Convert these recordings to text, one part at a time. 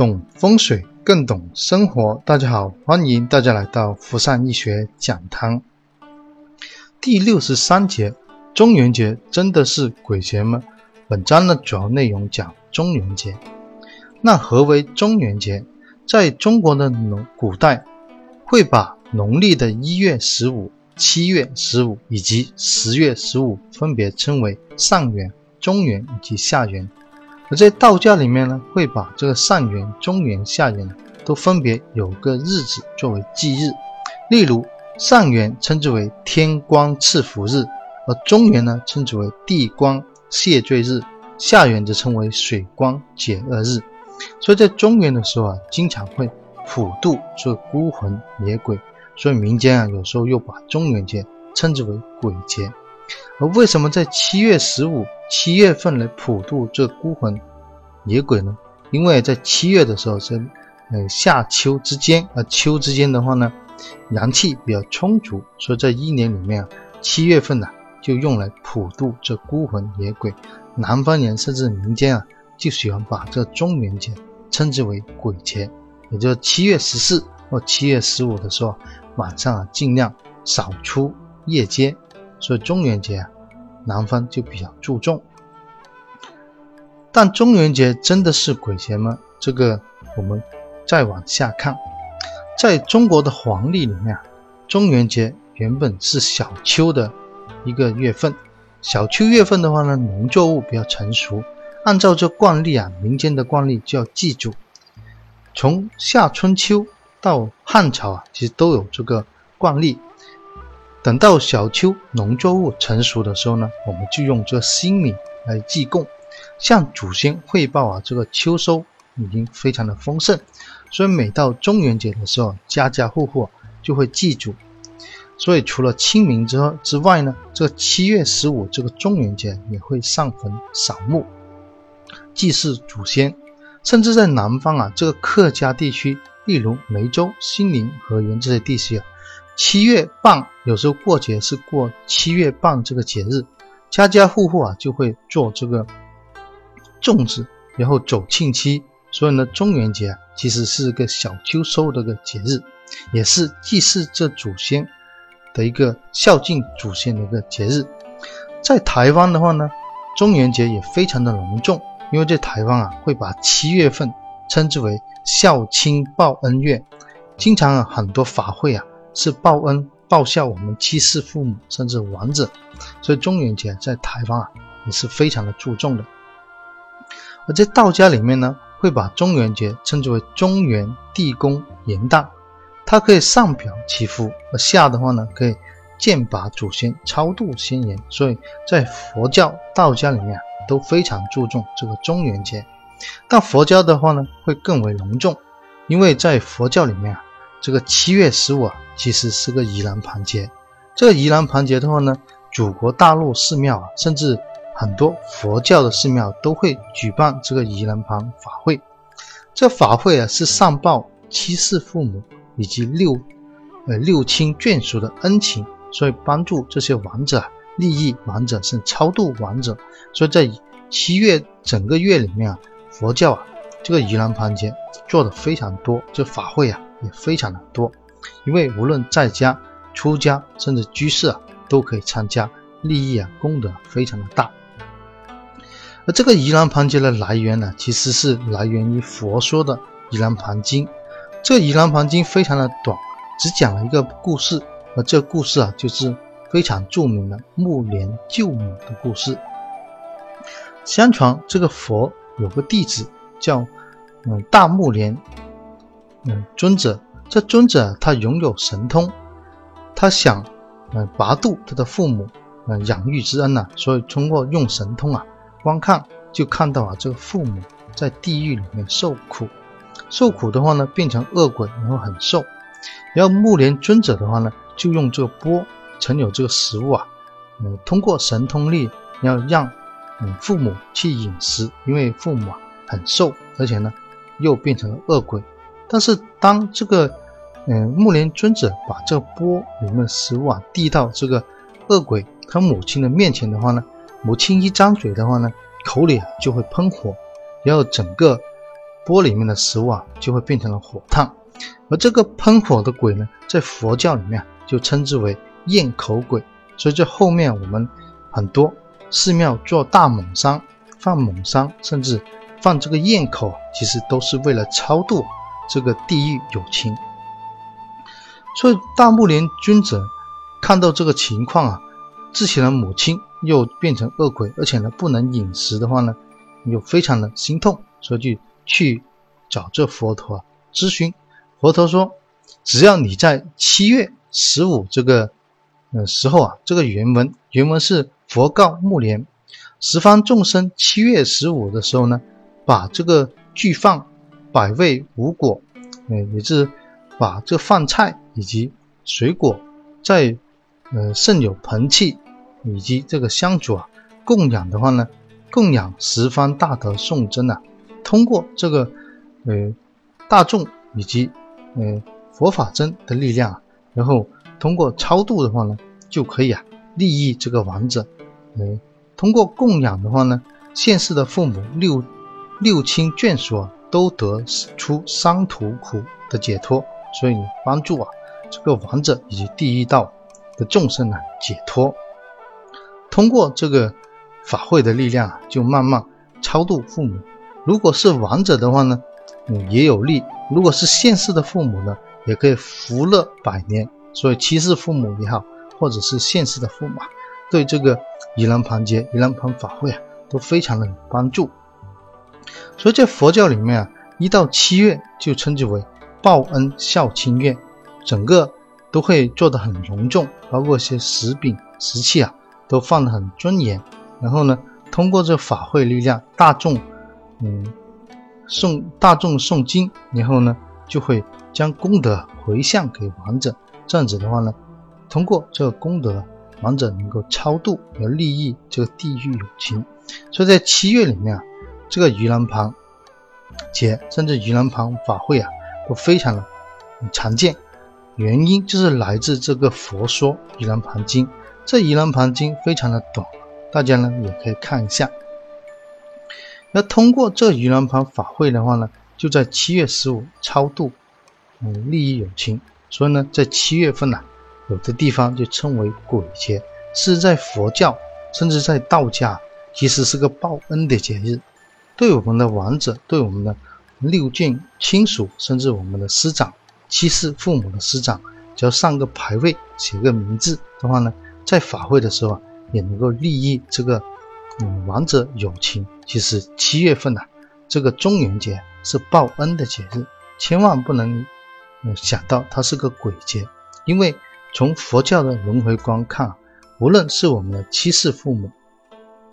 懂风水更懂生活。大家好，欢迎大家来到福善易学讲堂。第六十三节，中元节真的是鬼节吗？本章的主要内容讲中元节。那何为中元节？在中国的农古代，会把农历的一月十五、七月十五以及十月十五分别称为上元、中元以及下元。而在道教里面呢，会把这个上元、中元、下元都分别有个日子作为忌日。例如，上元称之为天光赐福日，而中元呢称之为地光谢罪日，下元则称为水光解厄日。所以在中元的时候啊，经常会普渡这孤魂野鬼，所以民间啊有时候又把中元节称之为鬼节。而为什么在七月十五？七月份来普渡这孤魂野鬼呢？因为在七月的时候是呃夏秋之间，啊秋之间的话呢，阳气比较充足，所以在一年里面啊，七月份呢就用来普渡这孤魂野鬼。南方人甚至民间啊，就喜欢把这中元节称之为鬼节，也就是七月十四或七月十五的时候，晚上啊尽量少出夜街，所以中元节啊。南方就比较注重，但中元节真的是鬼节吗？这个我们再往下看，在中国的黄历里面啊，中元节原本是小秋的一个月份。小秋月份的话呢，农作物比较成熟，按照这惯例啊，民间的惯例就要记住，从夏春秋到汉朝啊，其实都有这个惯例。等到小秋农作物成熟的时候呢，我们就用这新米来祭供，向祖先汇报啊，这个秋收已经非常的丰盛。所以每到中元节的时候，家家户户就会祭祖。所以除了清明之之外呢，这七月十五这个中元节也会上坟扫墓，祭祀祖先。甚至在南方啊，这个客家地区，例如梅州、兴宁、河源这些地区啊。七月半，有时候过节是过七月半这个节日，家家户户啊就会做这个粽子，然后走庆期。所以呢，中元节啊其实是个小秋收的个节日，也是祭祀这祖先的一个孝敬祖先的一个节日。在台湾的话呢，中元节也非常的隆重，因为在台湾啊会把七月份称之为孝亲报恩月，经常啊很多法会啊。是报恩报效我们七世父母甚至亡者，所以中元节在台湾啊也是非常的注重的。而在道家里面呢，会把中元节称之为中元地宫元旦，它可以上表祈福，而下的话呢可以剑拔祖先、超度先人。所以在佛教、道家里面啊都非常注重这个中元节，但佛教的话呢会更为隆重，因为在佛教里面啊。这个七月十五啊，其实是个盂兰盆节。这个盂兰盆节的话呢，祖国大陆寺庙啊，甚至很多佛教的寺庙都会举办这个盂兰盆法会。这法会啊，是上报七世父母以及六呃六亲眷属的恩情，所以帮助这些亡者利益亡者，是超度亡者。所以在七月整个月里面啊，佛教啊，这个盂兰盆节做的非常多，这法会啊。也非常的多，因为无论在家、出家，甚至居士啊，都可以参加，利益啊，功德非常的大。而这个盂兰盆节的来源呢，其实是来源于佛说的《盂兰盆经》。这个《盂兰盆经》非常的短，只讲了一个故事，而这故事啊，就是非常著名的木莲救母的故事。相传这个佛有个弟子叫嗯大木莲。嗯，尊者，这尊者他拥有神通，他想，嗯，拔度他的父母，嗯，养育之恩呐，所以通过用神通啊，观看就看到啊，这个父母在地狱里面受苦，受苦的话呢，变成恶鬼，然后很瘦，然后木莲尊者的话呢，就用这个钵盛有这个食物啊，嗯，通过神通力，要让嗯父母去饮食，因为父母啊很瘦，而且呢又变成了恶鬼。但是当这个，嗯，木莲尊者把这个钵里面的食物啊递到这个恶鬼他母亲的面前的话呢，母亲一张嘴的话呢，口里啊就会喷火，然后整个钵里面的食物啊就会变成了火炭。而这个喷火的鬼呢，在佛教里面就称之为焰口鬼。所以这后面我们很多寺庙做大猛山、放猛山，甚至放这个焰口，其实都是为了超度这个地狱有情。所以大木莲尊者看到这个情况啊，自己的母亲又变成恶鬼，而且呢不能饮食的话呢，又非常的心痛，所以就去找这佛陀啊咨询。佛陀说：“只要你在七月十五这个呃时候啊，这个原文原文是佛告木莲，十方众生七月十五的时候呢，把这个具放百味五果，呃，也是把这饭菜以及水果，在呃盛有盆器以及这个香烛啊供养的话呢，供养十方大德颂真啊，通过这个呃大众以及。”呃，佛法真的力量啊，然后通过超度的话呢，就可以啊利益这个亡者。呃，通过供养的话呢，现世的父母六六亲眷属啊，都得出三途苦的解脱，所以帮助啊这个亡者以及地狱道的众生呢解脱。通过这个法会的力量啊，就慢慢超度父母。如果是亡者的话呢？也有利。如果是现世的父母呢，也可以福乐百年。所以七世父母也好，或者是现世的父母，对这个盂兰盘节、盂兰盘法会啊，都非常的有帮助。所以在佛教里面啊，一到七月就称之为报恩孝亲月，整个都会做得很隆重，包括一些食饼、食器啊，都放得很庄严。然后呢，通过这法会力量，大众，嗯。诵大众诵经，然后呢，就会将功德回向给亡者。这样子的话呢，通过这个功德，亡者能够超度和利益这个地狱有情。所以在七月里面啊，这个盂兰盆节，甚至盂兰盆法会啊，都非常的常见。原因就是来自这个《佛说盂兰盆经》。这《盂兰盆经》非常的短，大家呢也可以看一下。那通过这盂兰盆法会的话呢，就在七月十五超度，嗯，利益有情。所以呢，在七月份呢，有的地方就称为鬼节，是在佛教甚至在道家，其实是个报恩的节日，对我们的亡者，对我们的六眷亲属，甚至我们的师长、七世父母的师长，只要上个牌位，写个名字的话呢，在法会的时候啊，也能够利益这个。嗯，亡者有情。其实七月份呐，这个中元节是报恩的节日，千万不能想到它是个鬼节。因为从佛教的轮回观看，无论是我们的七世父母，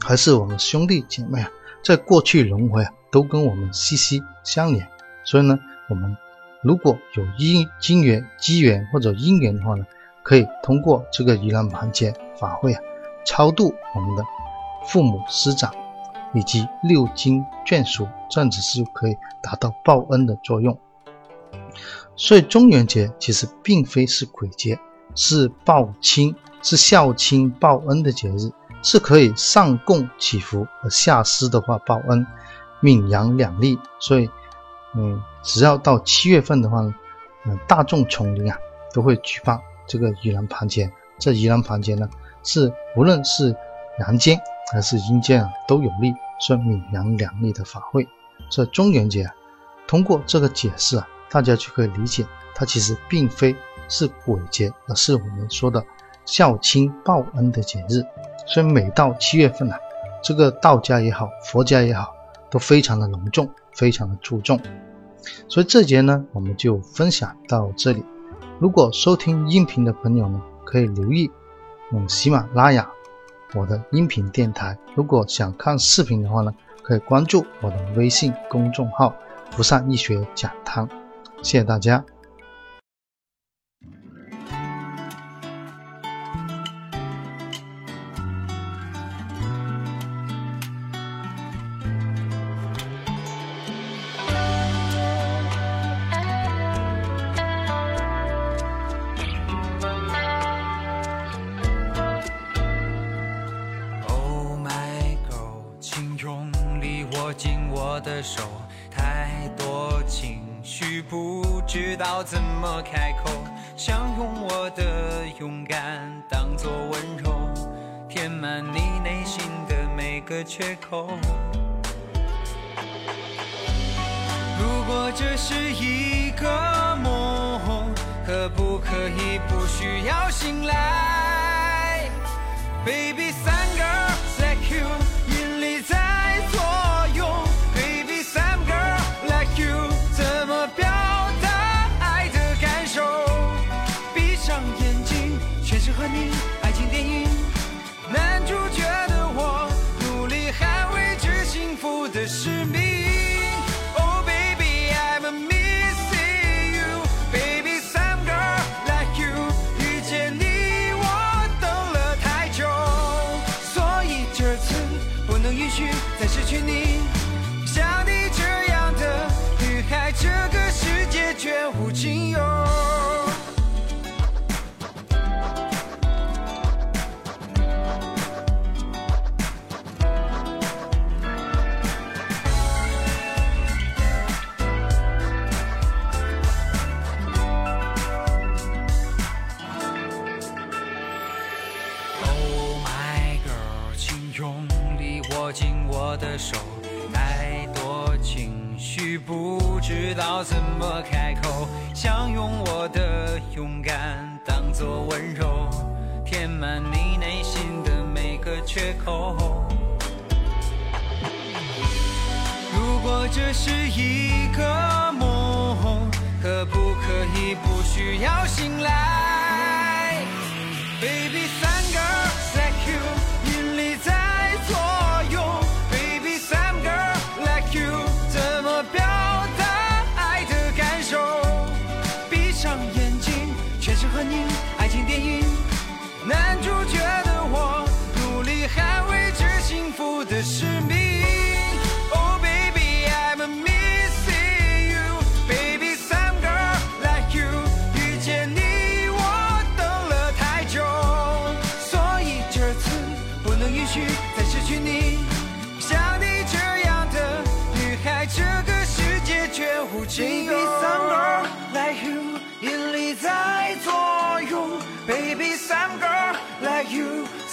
还是我们兄弟姐妹啊，在过去轮回啊，都跟我们息息相连。所以呢，我们如果有因因缘、机缘或者因缘的话呢，可以通过这个盂兰盘节法会啊，超度我们的。父母师长以及六经眷属，这样子是可以达到报恩的作用。所以中元节其实并非是鬼节，是报亲、是孝亲报恩的节日，是可以上供祈福和下施的话报恩，闽阳两利。所以，嗯，只要到七月份的话呢，嗯，大众丛林啊都会举办这个盂兰盘节。这盂兰盘节呢，是无论是阳间。还是阴间啊都有利，是闽阳两利的法会。这中元节啊，通过这个解释啊，大家就可以理解，它其实并非是鬼节，而是我们说的孝亲报恩的节日。所以每到七月份啊，这个道家也好，佛家也好，都非常的隆重，非常的注重。所以这节呢，我们就分享到这里。如果收听音频的朋友呢，可以留意嗯喜马拉雅。我的音频电台，如果想看视频的话呢，可以关注我的微信公众号“福善医学讲堂”。谢谢大家。的手。太多情绪不知道怎么开口，想用我的勇敢当作温柔，填满你内心的每个缺口。如果这是一个梦，可不可以不需要醒来？Baby，不能允许再失去你。像你这样的女孩，这个握紧我的手，太多情绪不知道怎么开口，想用我的勇敢当作温柔，填满你内心的每个缺口。如果这是一个梦，可不可以不需要醒来？Baby，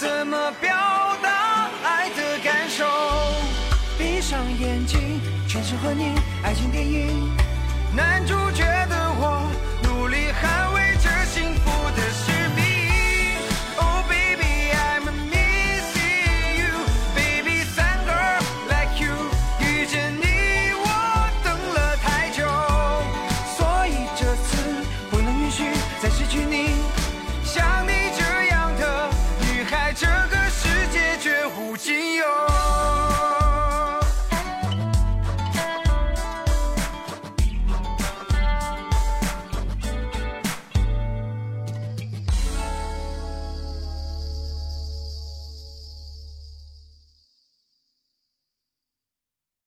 怎么表达爱的感受？闭上眼睛，全是和你爱情电影。男主角的我，努力捍卫